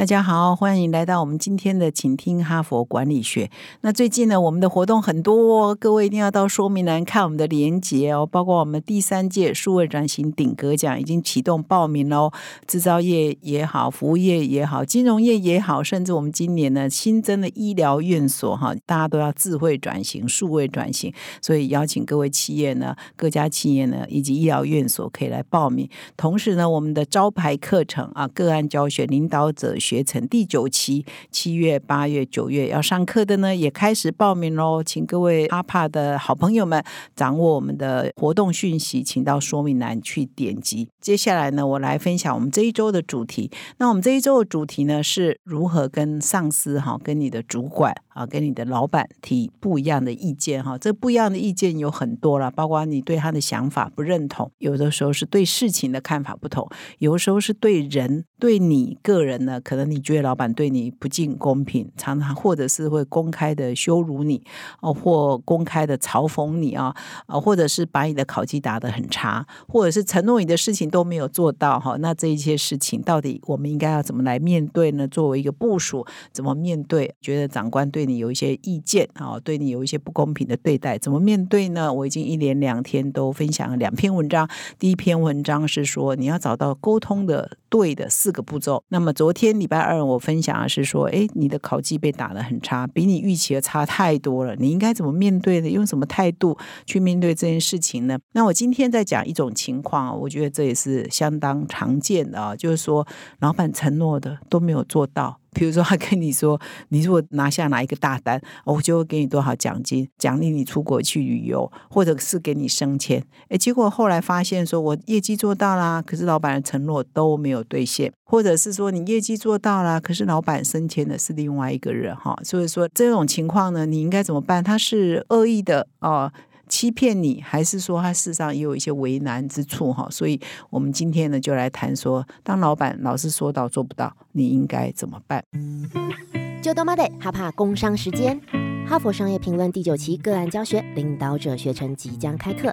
大家好，欢迎来到我们今天的，请听哈佛管理学。那最近呢，我们的活动很多，各位一定要到说明栏看我们的连结哦。包括我们第三届数位转型顶格奖已经启动报名喽，制造业也好，服务业也好，金融业也好，甚至我们今年呢新增的医疗院所哈，大家都要智慧转型、数位转型，所以邀请各位企业呢、各家企业呢以及医疗院所可以来报名。同时呢，我们的招牌课程啊，个案教学领导者。学成第九期，七月、八月、九月要上课的呢，也开始报名喽。请各位阿帕的好朋友们掌握我们的活动讯息，请到说明栏去点击。接下来呢，我来分享我们这一周的主题。那我们这一周的主题呢，是如何跟上司哈，跟你的主管啊，跟你的老板提不一样的意见哈。这不一样的意见有很多了，包括你对他的想法不认同，有的时候是对事情的看法不同，有的时候是对人对你个人呢，可能。你觉得老板对你不尽公平，常常或者是会公开的羞辱你哦，或公开的嘲讽你啊，啊，或者是把你的考绩打得很差，或者是承诺你的事情都没有做到哈。那这一些事情到底我们应该要怎么来面对呢？作为一个部署，怎么面对？觉得长官对你有一些意见啊，对你有一些不公平的对待，怎么面对呢？我已经一连两天都分享了两篇文章。第一篇文章是说你要找到沟通的对的四个步骤。那么昨天礼拜二我分享的是说，哎，你的考绩被打得很差，比你预期的差太多了，你应该怎么面对呢？用什么态度去面对这件事情呢？那我今天在讲一种情况，我觉得这也是相当常见的啊，就是说老板承诺的都没有做到。比如说，他跟你说，你如果拿下哪一个大单，我就会给你多少奖金，奖励你出国去旅游，或者是给你升迁。哎，结果后来发现，说我业绩做到啦，可是老板的承诺都没有兑现，或者是说你业绩做到了，可是老板升迁的是另外一个人哈。所以说这种情况呢，你应该怎么办？他是恶意的哦。欺骗你，还是说他事实上也有一些为难之处哈？所以我们今天呢，就来谈说，当老板老是说到做不到，你应该怎么办？就多妈的哈怕工商时间，哈佛商业评论第九期个案教学领导者学程即将开课。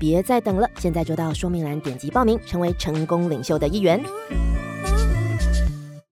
别再等了，现在就到说明栏点击报名，成为成功领袖的一员。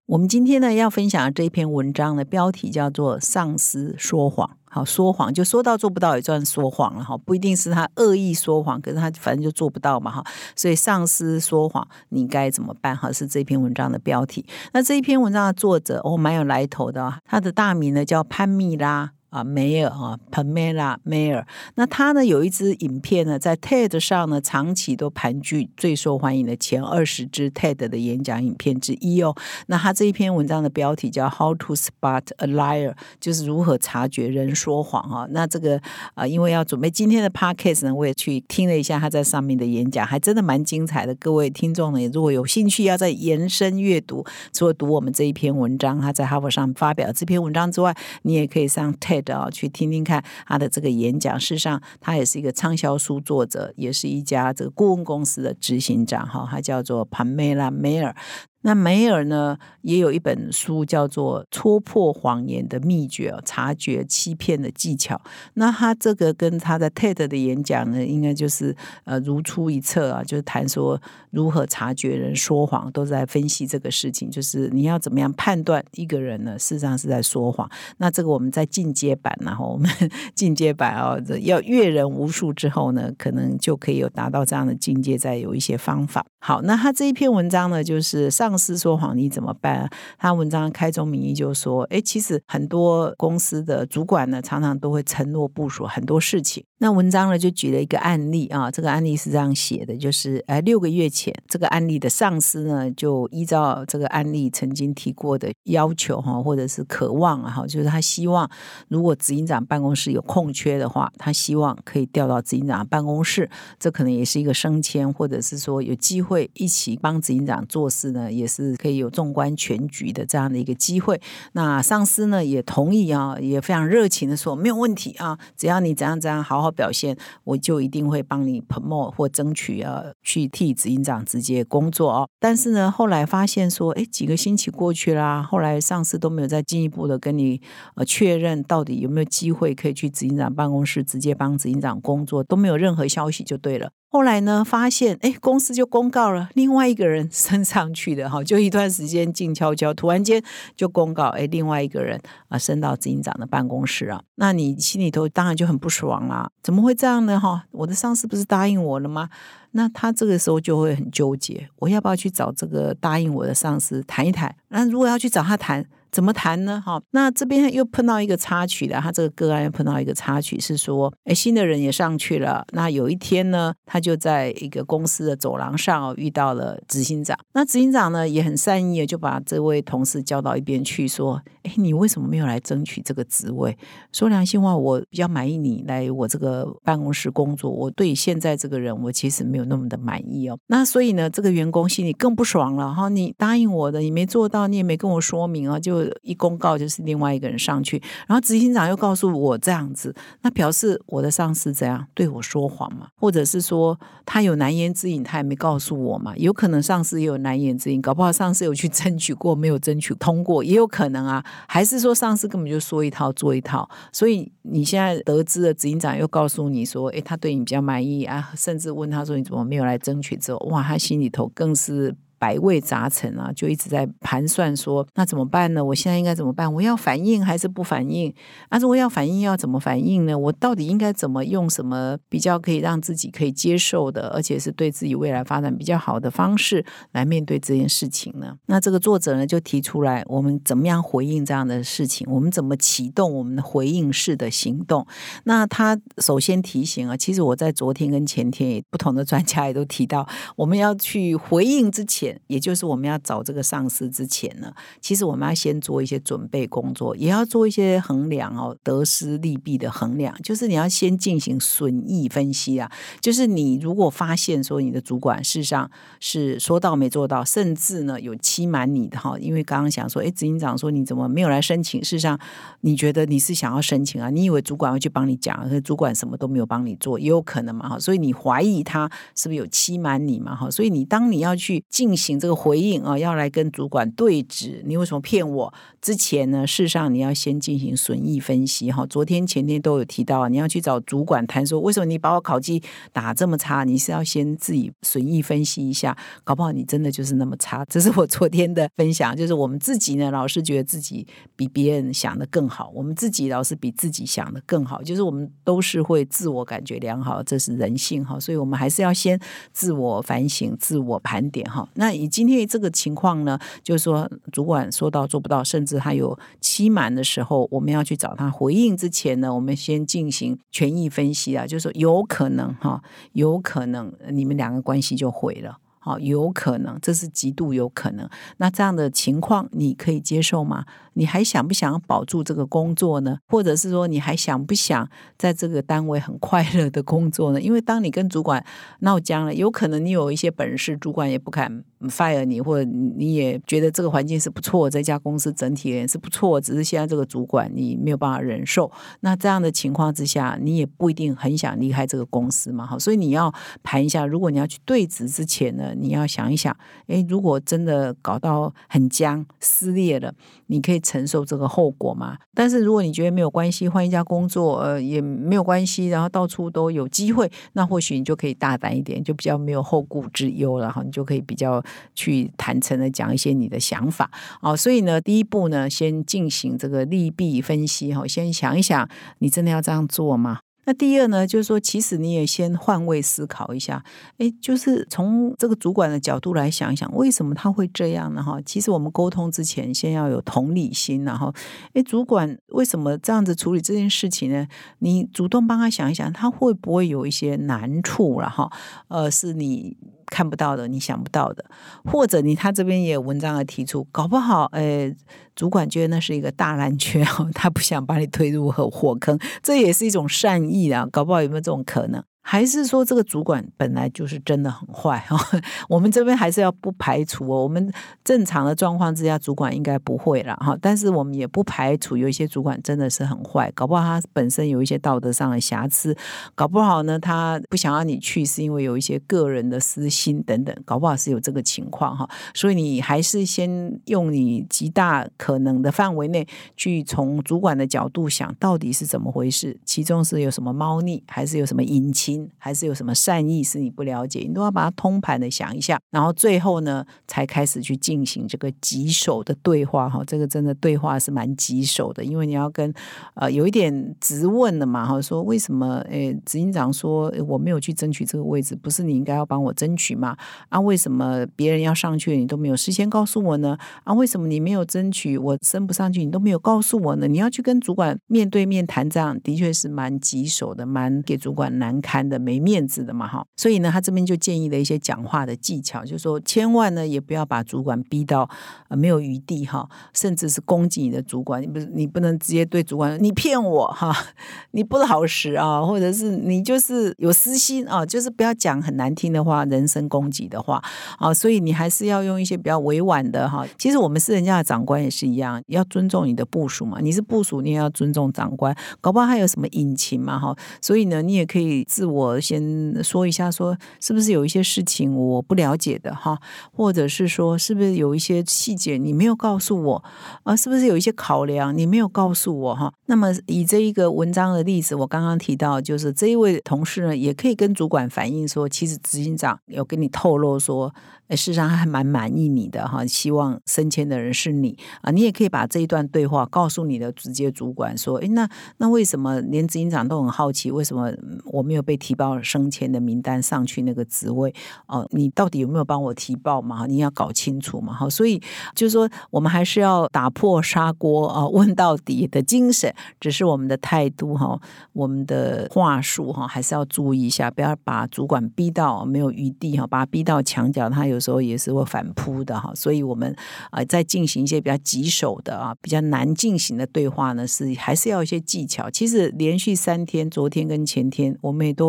我们今天呢要分享的这一篇文章的标题叫做“上司说谎”。好，说谎就说到做不到也算说谎了哈，不一定是他恶意说谎，可是他反正就做不到嘛哈。所以上司说谎，你该怎么办？哈，是这篇文章的标题。那这一篇文章的作者哦，蛮有来头的，他的大名呢叫潘蜜拉。啊，梅尔啊，Pamela Mayer，那他呢有一支影片呢，在 TED 上呢，长期都盘踞最受欢迎的前二十支 TED 的演讲影片之一哦。那他这一篇文章的标题叫 How to Spot a Liar，就是如何察觉人说谎哈。那这个啊，因为要准备今天的 Podcast 呢，我也去听了一下他在上面的演讲，还真的蛮精彩的。各位听众呢，如果有兴趣要再延伸阅读，除了读我们这一篇文章，他在哈佛上发表这篇文章之外，你也可以上 TED。去听听看他的这个演讲。事实上，他也是一个畅销书作者，也是一家这个顾问公司的执行长。哈，他叫做潘梅拉梅尔。那梅尔呢，也有一本书叫做《戳破谎言的秘诀》，察觉欺骗的技巧。那他这个跟他在 TED 的演讲呢，应该就是呃如出一辙啊，就是谈说如何察觉人说谎，都在分析这个事情，就是你要怎么样判断一个人呢，事实上是在说谎。那这个我们在进阶版，然后我们 进阶版啊，要阅人无数之后呢，可能就可以有达到这样的境界，再有一些方法。好，那他这一篇文章呢，就是上司说谎你怎么办？他文章开宗明义就说，哎，其实很多公司的主管呢，常常都会承诺部署很多事情。那文章呢就举了一个案例啊，这个案例是这样写的，就是哎，六个月前，这个案例的上司呢，就依照这个案例曾经提过的要求哈，或者是渴望啊哈，就是他希望如果执行长办公室有空缺的话，他希望可以调到执行长办公室，这可能也是一个升迁，或者是说有机会一起帮执行长做事呢，也是可以有纵观全局的这样的一个机会。那上司呢也同意啊，也非常热情的说没有问题啊，只要你怎样怎样好好。表现，我就一定会帮你 promote 或争取呃去替执行长直接工作哦。但是呢，后来发现说，哎，几个星期过去啦，后来上司都没有再进一步的跟你呃确认到底有没有机会可以去执行长办公室直接帮执行长工作，都没有任何消息就对了。后来呢，发现哎，公司就公告了另外一个人升上去的哈，就一段时间静悄悄，突然间就公告哎，另外一个人啊升到执行长的办公室啊，那你心里头当然就很不爽啦，怎么会这样呢哈？我的上司不是答应我了吗？那他这个时候就会很纠结，我要不要去找这个答应我的上司谈一谈？那如果要去找他谈？怎么谈呢？哈，那这边又碰到一个插曲的，他这个个案又碰到一个插曲，是说，哎，新的人也上去了。那有一天呢，他就在一个公司的走廊上遇到了执行长。那执行长呢也很善意的就把这位同事叫到一边去，说，哎，你为什么没有来争取这个职位？说良心话，我比较满意你来我这个办公室工作。我对现在这个人，我其实没有那么的满意哦。那所以呢，这个员工心里更不爽了哈。你答应我的，你没做到，你也没跟我说明啊，就。一公告就是另外一个人上去，然后执行长又告诉我这样子，那表示我的上司怎样对我说谎嘛？或者是说他有难言之隐，他也没告诉我嘛？有可能上司也有难言之隐，搞不好上司有去争取过，没有争取通过，也有可能啊。还是说上司根本就说一套做一套？所以你现在得知了执行长又告诉你说，诶，他对你比较满意啊，甚至问他说你怎么没有来争取？之后哇，他心里头更是。百味杂陈啊，就一直在盘算说，那怎么办呢？我现在应该怎么办？我要反应还是不反应？啊，如果要反应，要怎么反应呢？我到底应该怎么用什么比较可以让自己可以接受的，而且是对自己未来发展比较好的方式来面对这件事情呢？那这个作者呢就提出来，我们怎么样回应这样的事情？我们怎么启动我们的回应式的行动？那他首先提醒啊，其实我在昨天跟前天也不同的专家也都提到，我们要去回应之前。也就是我们要找这个上司之前呢，其实我们要先做一些准备工作，也要做一些衡量哦，得失利弊的衡量。就是你要先进行损益分析啊。就是你如果发现说你的主管事实上是说到没做到，甚至呢有欺瞒你的哈，因为刚刚想说，哎，执行长说你怎么没有来申请？事实上你觉得你是想要申请啊？你以为主管会去帮你讲，可是主管什么都没有帮你做，也有可能嘛哈。所以你怀疑他是不是有欺瞒你嘛哈？所以你当你要去进行。这个回应啊，要来跟主管对质，你为什么骗我？之前呢，事实上你要先进行损益分析哈。昨天前天都有提到，你要去找主管谈说，为什么你把我考绩打这么差？你是要先自己损益分析一下，搞不好你真的就是那么差。这是我昨天的分享，就是我们自己呢，老是觉得自己比别人想的更好，我们自己老是比自己想的更好，就是我们都是会自我感觉良好，这是人性哈。所以我们还是要先自我反省、自我盘点哈。那那以今天这个情况呢，就是说主管说到做不到，甚至还有期满的时候，我们要去找他回应之前呢，我们先进行权益分析啊，就是说有可能哈，有可能你们两个关系就毁了，好，有可能，这是极度有可能。那这样的情况你可以接受吗？你还想不想保住这个工作呢？或者是说你还想不想在这个单位很快乐的工作呢？因为当你跟主管闹僵了，有可能你有一些本事，主管也不敢。fire 你，或者你也觉得这个环境是不错，这家公司整体也是不错，只是现在这个主管你没有办法忍受。那这样的情况之下，你也不一定很想离开这个公司嘛，好，所以你要盘一下，如果你要去对质之前呢，你要想一想，诶，如果真的搞到很僵、撕裂了，你可以承受这个后果吗？但是如果你觉得没有关系，换一家工作，呃，也没有关系，然后到处都有机会，那或许你就可以大胆一点，就比较没有后顾之忧了哈，你就可以比较。去坦诚的讲一些你的想法哦，所以呢，第一步呢，先进行这个利弊分析哈，先想一想，你真的要这样做吗？那第二呢，就是说，其实你也先换位思考一下，哎，就是从这个主管的角度来想一想，为什么他会这样呢？哈，其实我们沟通之前，先要有同理心，然后，哎，主管为什么这样子处理这件事情呢？你主动帮他想一想，他会不会有一些难处了？哈，呃，是你。看不到的，你想不到的，或者你他这边也有文章的提出，搞不好，呃，主管觉得那是一个大烂圈，他不想把你推入火火坑，这也是一种善意啊，搞不好有没有这种可能？还是说这个主管本来就是真的很坏哈？我们这边还是要不排除哦。我们正常的状况之下，主管应该不会了哈。但是我们也不排除有一些主管真的是很坏，搞不好他本身有一些道德上的瑕疵，搞不好呢他不想让你去，是因为有一些个人的私心等等，搞不好是有这个情况哈。所以你还是先用你极大可能的范围内去从主管的角度想到底是怎么回事，其中是有什么猫腻，还是有什么隐情？还是有什么善意是你不了解，你都要把它通盘的想一下，然后最后呢，才开始去进行这个棘手的对话哈。这个真的对话是蛮棘手的，因为你要跟呃有一点直问的嘛哈，说为什么诶执行长说我没有去争取这个位置，不是你应该要帮我争取吗？啊，为什么别人要上去你都没有事先告诉我呢？啊，为什么你没有争取我升不上去你都没有告诉我呢？你要去跟主管面对面谈，这样的确是蛮棘手的，蛮给主管难堪。的没面子的嘛哈，所以呢，他这边就建议了一些讲话的技巧，就是说千万呢也不要把主管逼到呃没有余地哈，甚至是攻击你的主管，你不是你不能直接对主管你骗我哈，你不老实啊，或者是你就是有私心啊，就是不要讲很难听的话，人身攻击的话啊，所以你还是要用一些比较委婉的哈。其实我们是人家的长官也是一样，要尊重你的部署嘛，你是部署，你也要尊重长官，搞不好还有什么隐情嘛哈，所以呢，你也可以自我。先说一下，说是不是有一些事情我不了解的哈，或者是说是不是有一些细节你没有告诉我啊？是不是有一些考量你没有告诉我哈？那么以这一个文章的例子，我刚刚提到，就是这一位同事呢，也可以跟主管反映说，其实执行长有跟你透露说。事实上还蛮满意你的哈，希望升迁的人是你啊，你也可以把这一段对话告诉你的直接主管说，哎，那那为什么连执行长都很好奇，为什么我没有被提报升迁的名单上去那个职位？哦，你到底有没有帮我提报嘛？你要搞清楚嘛，哈，所以就是说，我们还是要打破砂锅啊问到底的精神，只是我们的态度哈，我们的话术哈，还是要注意一下，不要把主管逼到没有余地哈，把他逼到墙角，他有。时候也是会反扑的哈，所以我们啊在进行一些比较棘手的啊比较难进行的对话呢，是还是要一些技巧。其实连续三天，昨天跟前天，我们也都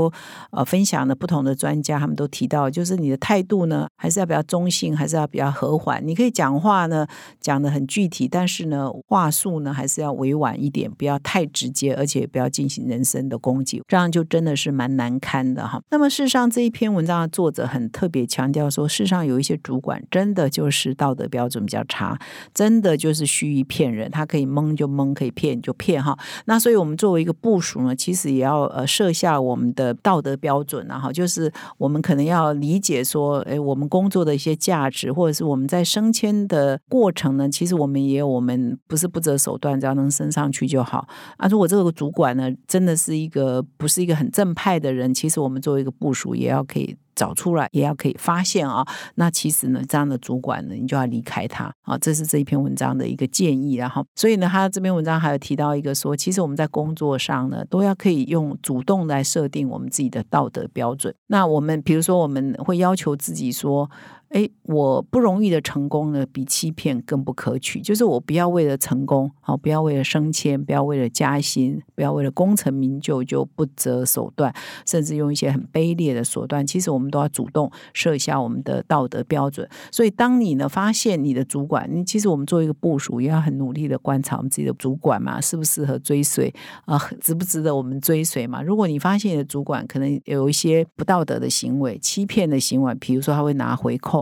呃分享了不同的专家，他们都提到，就是你的态度呢，还是要比较中性，还是要比较和缓。你可以讲话呢讲的很具体，但是呢话术呢还是要委婉一点，不要太直接，而且不要进行人身的攻击，这样就真的是蛮难堪的哈。那么事实上这一篇文章的作者很特别强调说，事实上。有一些主管真的就是道德标准比较差，真的就是虚于骗人，他可以蒙就蒙，可以骗就骗哈。那所以我们作为一个部署呢，其实也要呃设下我们的道德标准然后就是我们可能要理解说，哎，我们工作的一些价值，或者是我们在升迁的过程呢，其实我们也有我们不是不择手段，只要能升上去就好啊。如果这个主管呢，真的是一个不是一个很正派的人，其实我们作为一个部署，也要可以。找出来也要可以发现啊，那其实呢，这样的主管呢，你就要离开他啊，这是这一篇文章的一个建议。然后，所以呢，他这篇文章还有提到一个说，其实我们在工作上呢，都要可以用主动来设定我们自己的道德标准。那我们比如说，我们会要求自己说。哎，我不容易的成功呢，比欺骗更不可取。就是我不要为了成功，好，不要为了升迁，不要为了加薪，不要为了功成名就就不择手段，甚至用一些很卑劣的手段。其实我们都要主动设下我们的道德标准。所以，当你呢发现你的主管，你其实我们做一个部署，也要很努力的观察我们自己的主管嘛，适不适合追随啊，值不值得我们追随嘛？如果你发现你的主管可能有一些不道德的行为、欺骗的行为，比如说他会拿回扣。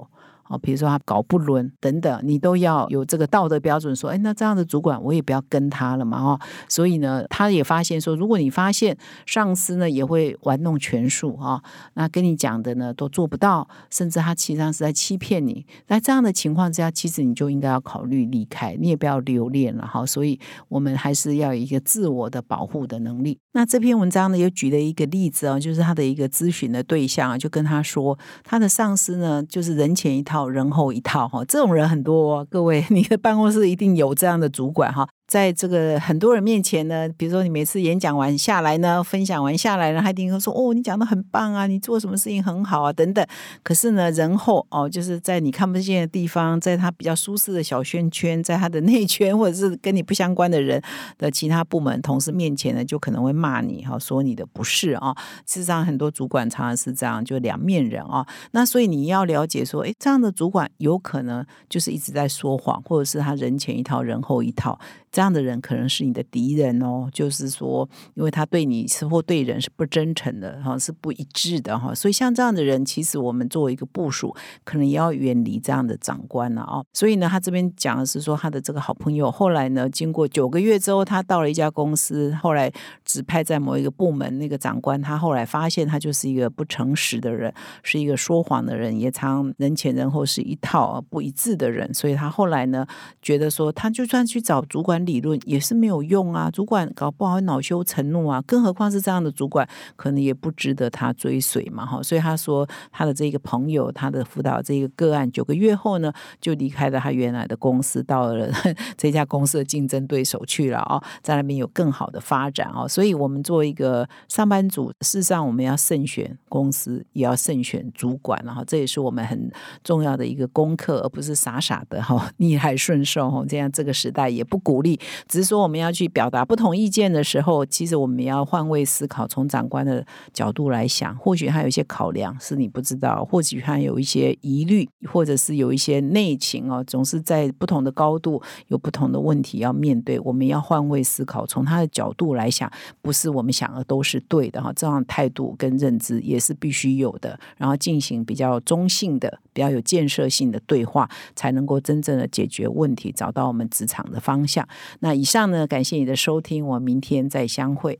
哦，比如说他搞不伦等等，你都要有这个道德标准，说，哎，那这样的主管我也不要跟他了嘛，哦，所以呢，他也发现说，如果你发现上司呢也会玩弄权术啊，那跟你讲的呢都做不到，甚至他其实上是在欺骗你，那这样的情况之下，其实你就应该要考虑离开，你也不要留恋了哈。所以我们还是要有一个自我的保护的能力。那这篇文章呢，又举了一个例子啊，就是他的一个咨询的对象啊，就跟他说，他的上司呢，就是人前一套，人后一套哈，这种人很多，各位，你的办公室一定有这样的主管哈。在这个很多人面前呢，比如说你每次演讲完下来呢，分享完下来呢，还听说：“哦，你讲的很棒啊，你做什么事情很好啊，等等。”可是呢，人后哦，就是在你看不见的地方，在他比较舒适的小圈圈，在他的内圈或者是跟你不相关的人的其他部门同事面前呢，就可能会骂你哈，说你的不是啊。事实上，很多主管常常是这样，就两面人啊。那所以你要了解说，哎，这样的主管有可能就是一直在说谎，或者是他人前一套，人后一套。这样的人可能是你的敌人哦，就是说，因为他对你是或对人是不真诚的哈，是不一致的哈，所以像这样的人，其实我们作为一个部署，可能也要远离这样的长官了啊。所以呢，他这边讲的是说，他的这个好朋友后来呢，经过九个月之后，他到了一家公司，后来指派在某一个部门，那个长官他后来发现他就是一个不诚实的人，是一个说谎的人，也常人前人后是一套不一致的人，所以他后来呢，觉得说，他就算去找主管。理论也是没有用啊，主管搞不好恼羞成怒啊，更何况是这样的主管，可能也不值得他追随嘛，哈。所以他说他的这个朋友，他的辅导这个个案，九个月后呢，就离开了他原来的公司，到了 这家公司的竞争对手去了啊，在那边有更好的发展啊。所以我们作为一个上班族，事实上我们要慎选公司，也要慎选主管，然后这也是我们很重要的一个功课，而不是傻傻的哈逆来顺受哈。这样这个时代也不鼓励。只是说，我们要去表达不同意见的时候，其实我们要换位思考，从长官的角度来想，或许他有一些考量是你不知道，或许他有一些疑虑，或者是有一些内情哦。总是在不同的高度有不同的问题要面对，我们要换位思考，从他的角度来想，不是我们想的都是对的哈。这样态度跟认知也是必须有的，然后进行比较中性的、比较有建设性的对话，才能够真正的解决问题，找到我们职场的方向。那以上呢，感谢你的收听，我明天再相会。